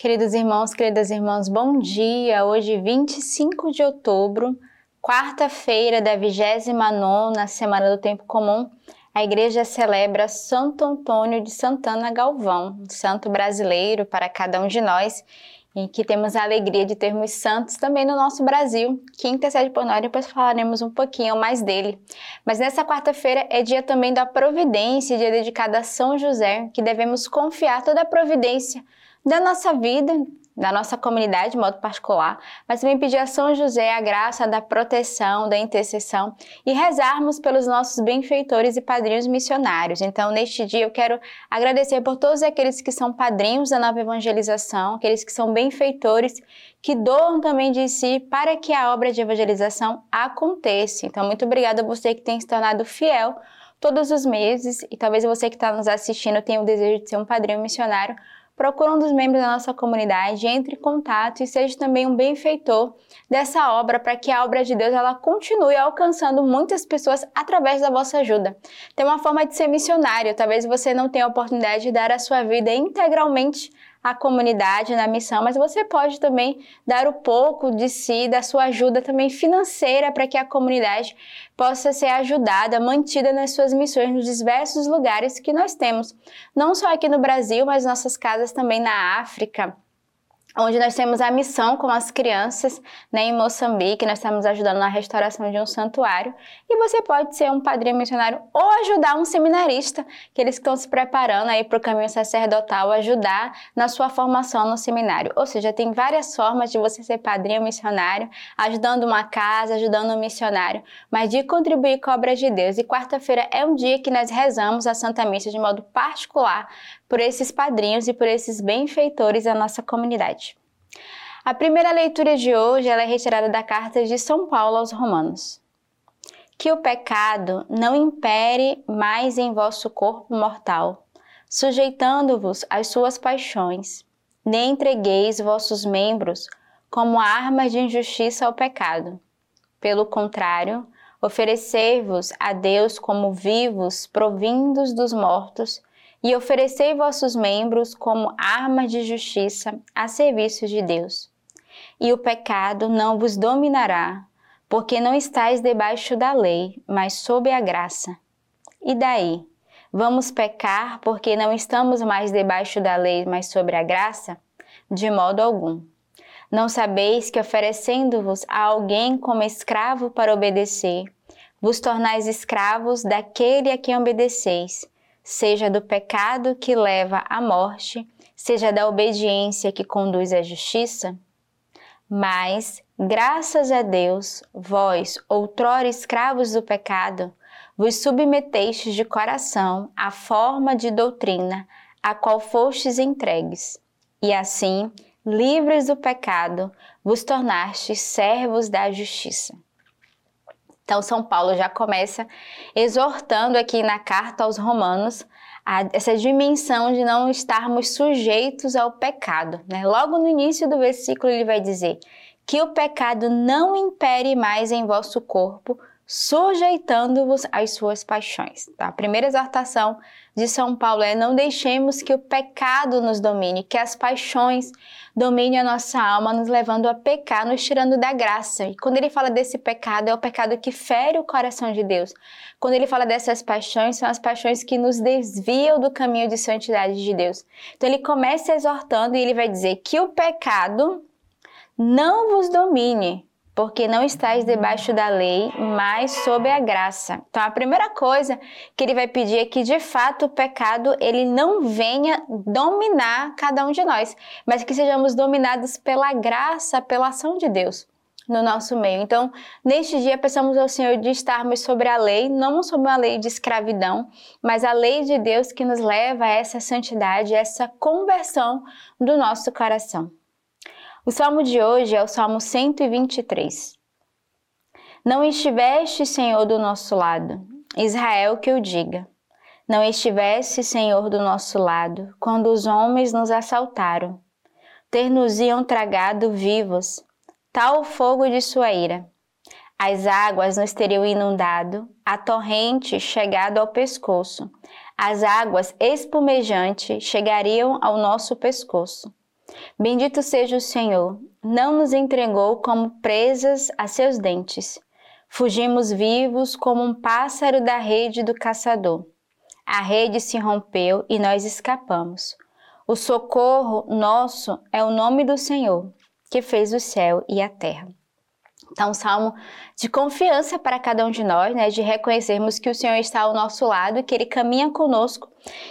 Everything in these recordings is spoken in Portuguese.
Queridos irmãos, queridas irmãs, bom dia. Hoje, 25 de outubro, quarta-feira da 29 semana do Tempo Comum, a igreja celebra Santo Antônio de Santana Galvão, santo brasileiro para cada um de nós, em que temos a alegria de termos santos também no nosso Brasil, que intercede por nós, depois falaremos um pouquinho mais dele. Mas nessa quarta-feira é dia também da providência, dia dedicado a São José, que devemos confiar toda a providência da nossa vida, da nossa comunidade de modo particular, mas também pedir a São José a graça da proteção, da intercessão e rezarmos pelos nossos benfeitores e padrinhos missionários. Então, neste dia, eu quero agradecer por todos aqueles que são padrinhos da nova evangelização, aqueles que são benfeitores, que doam também de si para que a obra de evangelização aconteça. Então, muito obrigada a você que tem se tornado fiel todos os meses e talvez você que está nos assistindo tenha o desejo de ser um padrinho missionário procura um dos membros da nossa comunidade, entre em contato e seja também um benfeitor dessa obra para que a obra de Deus ela continue alcançando muitas pessoas através da vossa ajuda. Tem uma forma de ser missionário, talvez você não tenha a oportunidade de dar a sua vida integralmente a comunidade na missão, mas você pode também dar o um pouco de si, da sua ajuda também financeira para que a comunidade possa ser ajudada, mantida nas suas missões nos diversos lugares que nós temos, não só aqui no Brasil, mas nossas casas também na África, onde nós temos a missão com as crianças né, em Moçambique, nós estamos ajudando na restauração de um santuário, e você pode ser um padrinho missionário ou ajudar um seminarista, que estão se preparando aí para o caminho sacerdotal, ajudar na sua formação no seminário. Ou seja, tem várias formas de você ser padrinho missionário, ajudando uma casa, ajudando um missionário, mas de contribuir com a obra de Deus. E quarta-feira é um dia que nós rezamos a Santa Missa de modo particular por esses padrinhos e por esses benfeitores da nossa comunidade. A primeira leitura de hoje é retirada da carta de São Paulo aos Romanos. Que o pecado não impere mais em vosso corpo mortal, sujeitando-vos às suas paixões, nem entregueis vossos membros como armas de injustiça ao pecado. Pelo contrário, oferecer-vos a Deus como vivos, provindos dos mortos, e oferecei vossos membros como armas de justiça a serviço de Deus. E o pecado não vos dominará, porque não estáis debaixo da lei, mas sob a graça. E daí? Vamos pecar porque não estamos mais debaixo da lei, mas sobre a graça? De modo algum. Não sabeis que oferecendo-vos a alguém como escravo para obedecer, vos tornais escravos daquele a quem obedeceis, seja do pecado que leva à morte, seja da obediência que conduz à justiça? Mas, graças a Deus, vós, outrora escravos do pecado, vos submetestes de coração à forma de doutrina a qual fostes entregues, e assim, livres do pecado, vos tornastes servos da justiça. Então, São Paulo já começa exortando aqui na carta aos Romanos a, essa dimensão de não estarmos sujeitos ao pecado. Né? Logo no início do versículo, ele vai dizer que o pecado não impere mais em vosso corpo, sujeitando-vos às suas paixões. Tá? A primeira exortação de São Paulo é não deixemos que o pecado nos domine, que as paixões dominem a nossa alma, nos levando a pecar, nos tirando da graça. E quando ele fala desse pecado, é o pecado que fere o coração de Deus. Quando ele fala dessas paixões, são as paixões que nos desviam do caminho de santidade de Deus. Então ele começa exortando e ele vai dizer que o pecado não vos domine, porque não estáis debaixo da lei, mas sob a graça. Então a primeira coisa que ele vai pedir é que de fato o pecado ele não venha dominar cada um de nós, mas que sejamos dominados pela graça, pela ação de Deus no nosso meio. Então, neste dia, peçamos ao Senhor de estarmos sobre a lei, não sobre uma lei de escravidão, mas a lei de Deus que nos leva a essa santidade, essa conversão do nosso coração. O salmo de hoje é o salmo 123. Não estiveste, Senhor, do nosso lado, Israel que o diga. Não estiveste, Senhor, do nosso lado, quando os homens nos assaltaram. Ter-nos-iam tragado vivos, tal o fogo de sua ira. As águas nos teriam inundado, a torrente chegado ao pescoço. As águas espumejantes chegariam ao nosso pescoço. Bendito seja o Senhor, não nos entregou como presas a seus dentes. Fugimos vivos como um pássaro da rede do caçador. A rede se rompeu e nós escapamos. O socorro nosso é o nome do Senhor, que fez o céu e a terra. Então, um salmo de confiança para cada um de nós, né, de reconhecermos que o Senhor está ao nosso lado, que Ele caminha conosco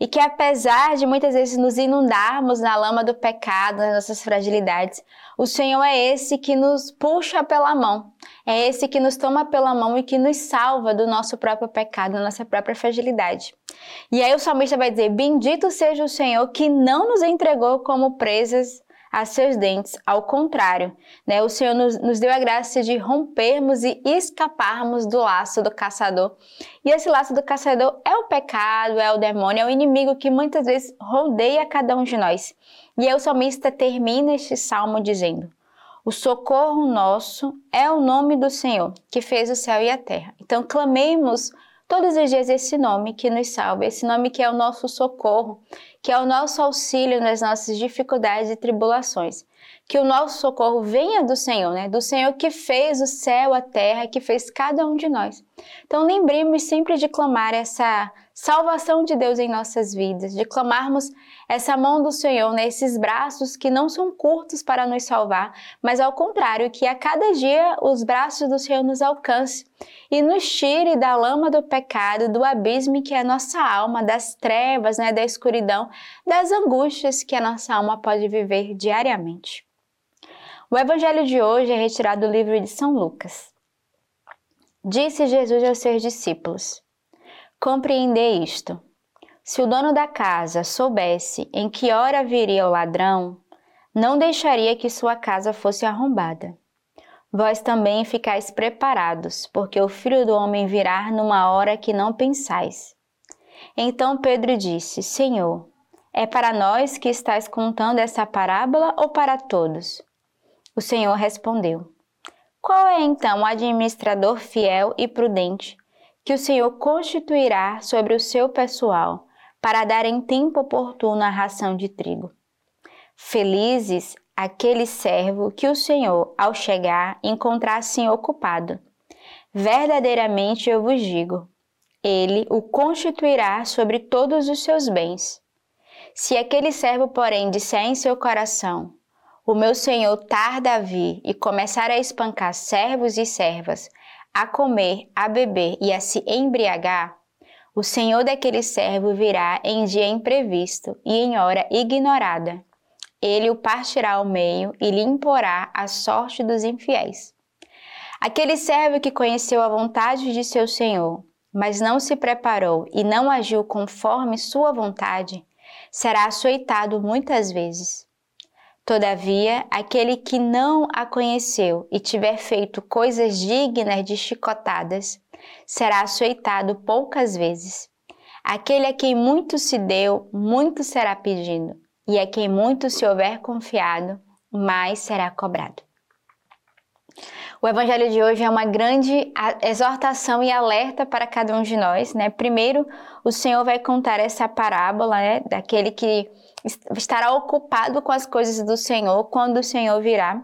e que apesar de muitas vezes nos inundarmos na lama do pecado, nas nossas fragilidades, o Senhor é esse que nos puxa pela mão, é esse que nos toma pela mão e que nos salva do nosso próprio pecado, da nossa própria fragilidade. E aí o salmista vai dizer: Bendito seja o Senhor que não nos entregou como presas a seus dentes. Ao contrário, né? o Senhor nos, nos deu a graça de rompermos e escaparmos do laço do caçador. E esse laço do caçador é o pecado, é o demônio, é o inimigo que muitas vezes rodeia cada um de nós. E aí o salmista termina este salmo dizendo: o socorro nosso é o nome do Senhor, que fez o céu e a terra. Então, clamemos todos os dias esse nome que nos salva, esse nome que é o nosso socorro, que é o nosso auxílio nas nossas dificuldades e tribulações. Que o nosso socorro venha do Senhor, né? Do Senhor que fez o céu, a terra, que fez cada um de nós. Então lembremos sempre de clamar essa salvação de Deus em nossas vidas, de clamarmos essa mão do Senhor, né? esses braços que não são curtos para nos salvar, mas ao contrário, que a cada dia os braços do Senhor nos alcance e nos tire da lama do pecado, do abismo que é a nossa alma, das trevas, né? da escuridão, das angústias que a nossa alma pode viver diariamente. O evangelho de hoje é retirado do livro de São Lucas. Disse Jesus aos seus discípulos: Compreendei isto. Se o dono da casa soubesse em que hora viria o ladrão, não deixaria que sua casa fosse arrombada. Vós também ficais preparados, porque o filho do homem virá numa hora que não pensais. Então Pedro disse: Senhor, é para nós que estás contando essa parábola ou para todos? O Senhor respondeu: Qual é então o administrador fiel e prudente que o Senhor constituirá sobre o seu pessoal para dar em tempo oportuno a ração de trigo. Felizes aquele servo que o Senhor, ao chegar, encontrasse ocupado. Verdadeiramente eu vos digo, ele o constituirá sobre todos os seus bens. Se aquele servo, porém, disser em seu coração, o meu senhor tarda a vir e começar a espancar servos e servas, a comer, a beber e a se embriagar, o senhor daquele servo virá em dia imprevisto e em hora ignorada. Ele o partirá ao meio e lhe imporá a sorte dos infiéis. Aquele servo que conheceu a vontade de seu senhor, mas não se preparou e não agiu conforme sua vontade, será açoitado muitas vezes. Todavia, aquele que não a conheceu e tiver feito coisas dignas de chicotadas, será açoitado poucas vezes. Aquele a quem muito se deu, muito será pedido, e a quem muito se houver confiado, mais será cobrado. O evangelho de hoje é uma grande exortação e alerta para cada um de nós, né? Primeiro, o Senhor vai contar essa parábola, né, daquele que estará ocupado com as coisas do Senhor quando o Senhor virá.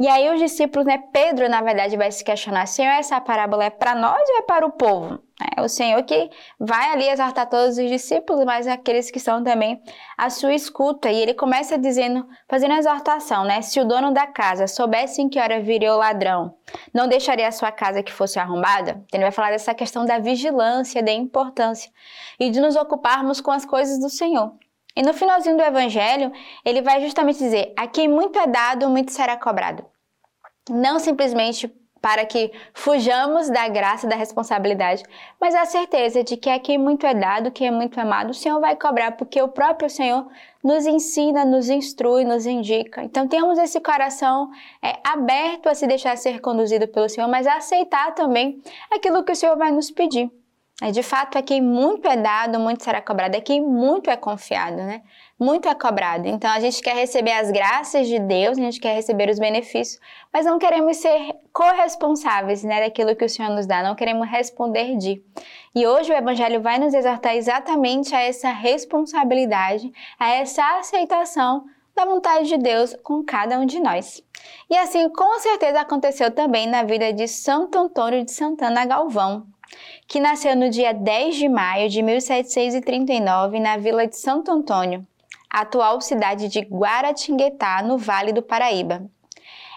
E aí os discípulos, né, Pedro, na verdade, vai se questionar, Senhor, essa parábola é para nós ou é para o povo? É o Senhor que vai ali exortar todos os discípulos, mas aqueles que são também a sua escuta. E ele começa dizendo, fazendo a exortação, né? Se o dono da casa soubesse em que hora viria o ladrão, não deixaria a sua casa que fosse arrombada? Ele vai falar dessa questão da vigilância, da importância e de nos ocuparmos com as coisas do Senhor. E no finalzinho do evangelho, ele vai justamente dizer: a quem muito é dado, muito será cobrado. Não simplesmente para que fujamos da graça da responsabilidade, mas a certeza de que a quem muito é dado, quem é muito amado, o Senhor vai cobrar, porque o próprio Senhor nos ensina, nos instrui, nos indica. Então temos esse coração é, aberto a se deixar ser conduzido pelo Senhor, mas a aceitar também aquilo que o Senhor vai nos pedir. É, de fato, é quem muito é dado, muito será cobrado. É quem muito é confiado, né? Muito é cobrado. Então, a gente quer receber as graças de Deus, a gente quer receber os benefícios, mas não queremos ser corresponsáveis, né, daquilo que o Senhor nos dá. Não queremos responder de. E hoje o Evangelho vai nos exortar exatamente a essa responsabilidade, a essa aceitação da vontade de Deus com cada um de nós. E assim, com certeza, aconteceu também na vida de Santo Antônio de Santana Galvão, que nasceu no dia 10 de maio de 1739 na vila de Santo Antônio, atual cidade de Guaratinguetá, no Vale do Paraíba.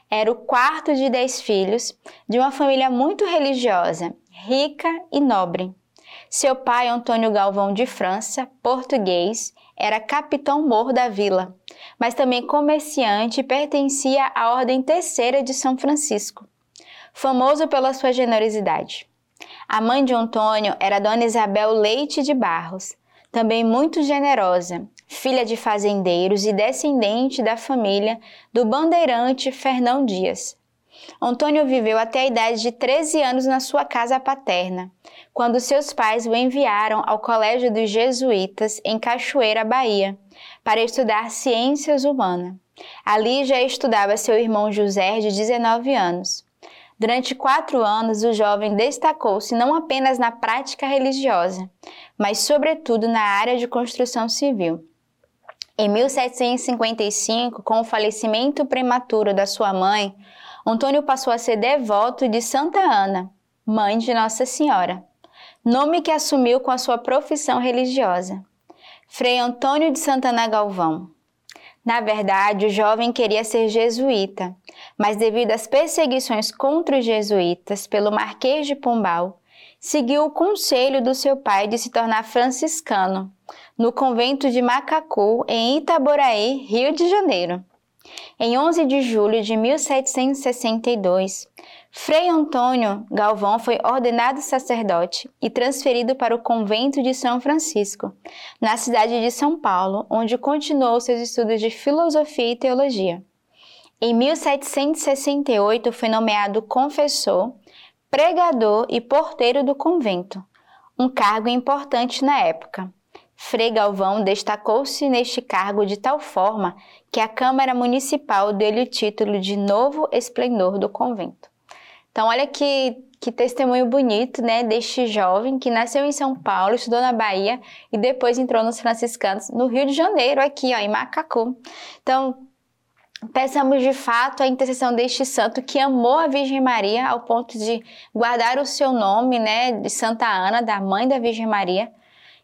Era o quarto de dez filhos de uma família muito religiosa, rica e nobre. Seu pai, Antônio Galvão de França, português, era capitão-mor da vila, mas também comerciante e pertencia à Ordem Terceira de São Francisco, famoso pela sua generosidade. A mãe de Antônio era Dona Isabel Leite de Barros, também muito generosa, filha de fazendeiros e descendente da família do bandeirante Fernão Dias. Antônio viveu até a idade de 13 anos na sua casa paterna, quando seus pais o enviaram ao Colégio dos Jesuítas em Cachoeira, Bahia, para estudar ciências humanas. Ali já estudava seu irmão José, de 19 anos. Durante quatro anos, o jovem destacou-se não apenas na prática religiosa, mas, sobretudo, na área de construção civil. Em 1755, com o falecimento prematuro da sua mãe, Antônio passou a ser devoto de Santa Ana, mãe de Nossa Senhora, nome que assumiu com a sua profissão religiosa. Frei Antônio de Santana Galvão. Na verdade, o jovem queria ser jesuíta, mas devido às perseguições contra os jesuítas pelo Marquês de Pombal, seguiu o conselho do seu pai de se tornar franciscano, no convento de Macacu, em Itaboraí, Rio de Janeiro. Em 11 de julho de 1762, Frei Antônio Galvão foi ordenado sacerdote e transferido para o convento de São Francisco, na cidade de São Paulo, onde continuou seus estudos de filosofia e teologia. Em 1768 foi nomeado confessor, pregador e porteiro do convento, um cargo importante na época. Frei Galvão destacou-se neste cargo de tal forma que a Câmara Municipal deu-lhe o título de Novo Esplendor do Convento. Então, olha que, que testemunho bonito, né, deste jovem que nasceu em São Paulo, estudou na Bahia e depois entrou nos franciscanos no Rio de Janeiro, aqui, ó, em Macacu. Então, peçamos de fato a intercessão deste santo que amou a Virgem Maria ao ponto de guardar o seu nome, né, de Santa Ana, da mãe da Virgem Maria,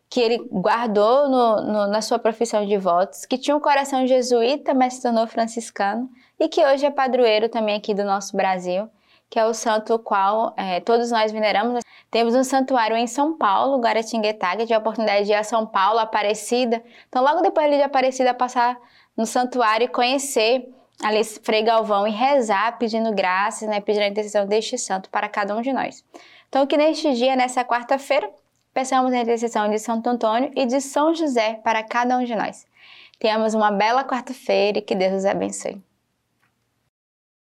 que ele guardou no, no, na sua profissão de votos, que tinha um coração jesuíta, mas se tornou franciscano, e que hoje é padroeiro também aqui do nosso Brasil, que é o santo qual é, todos nós veneramos. Temos um santuário em São Paulo, Guaratinguetá, que tive a oportunidade de ir a São Paulo, Aparecida. Então, logo depois de Aparecida, passar no santuário e conhecer ali Frei Galvão e rezar, pedindo graças, né, pedindo a intercessão deste santo para cada um de nós. Então, que neste dia, nessa quarta-feira, Peçamos a intercessão de Santo Antônio e de São José para cada um de nós. Tenhamos uma bela quarta-feira e que Deus os abençoe.